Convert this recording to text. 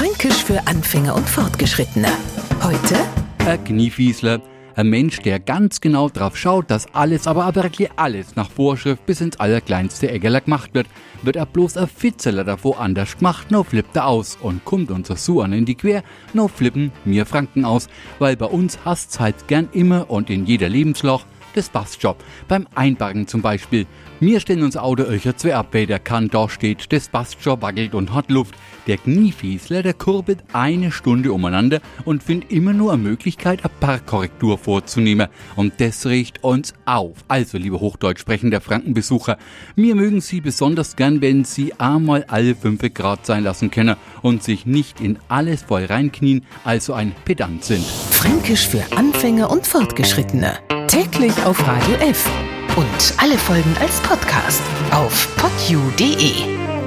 Fränkisch für Anfänger und Fortgeschrittene. Heute Ein Kniefiesler. Ein Mensch, der ganz genau drauf schaut, dass alles, aber auch wirklich alles nach Vorschrift bis ins allerkleinste Eggerler gemacht wird. Wird er bloß ein Fitzeler davor anders gemacht, no flippt er aus und kommt unser Suan in die Quer, no flippen mir Franken aus, weil bei uns hasst's halt gern immer und in jeder Lebensloch passt schon. Beim Einparken zum Beispiel. Wir stellen uns Auto öcher zwei ab, weil der kann da steht, passt schon, wackelt und hat Luft. Der Kniefiesler, der kurbelt eine Stunde umeinander und findet immer nur eine Möglichkeit, eine Parkkorrektur vorzunehmen. Und das riecht uns auf. Also, liebe Hochdeutsch sprechender Frankenbesucher, mir mögen Sie besonders gern, wenn Sie einmal alle fünf Grad sein lassen können und sich nicht in alles voll reinknien, also ein Pedant sind. Fränkisch für Anfänger und Fortgeschrittene. Täglich auf Radio F. Und alle Folgen als Podcast auf podu.de.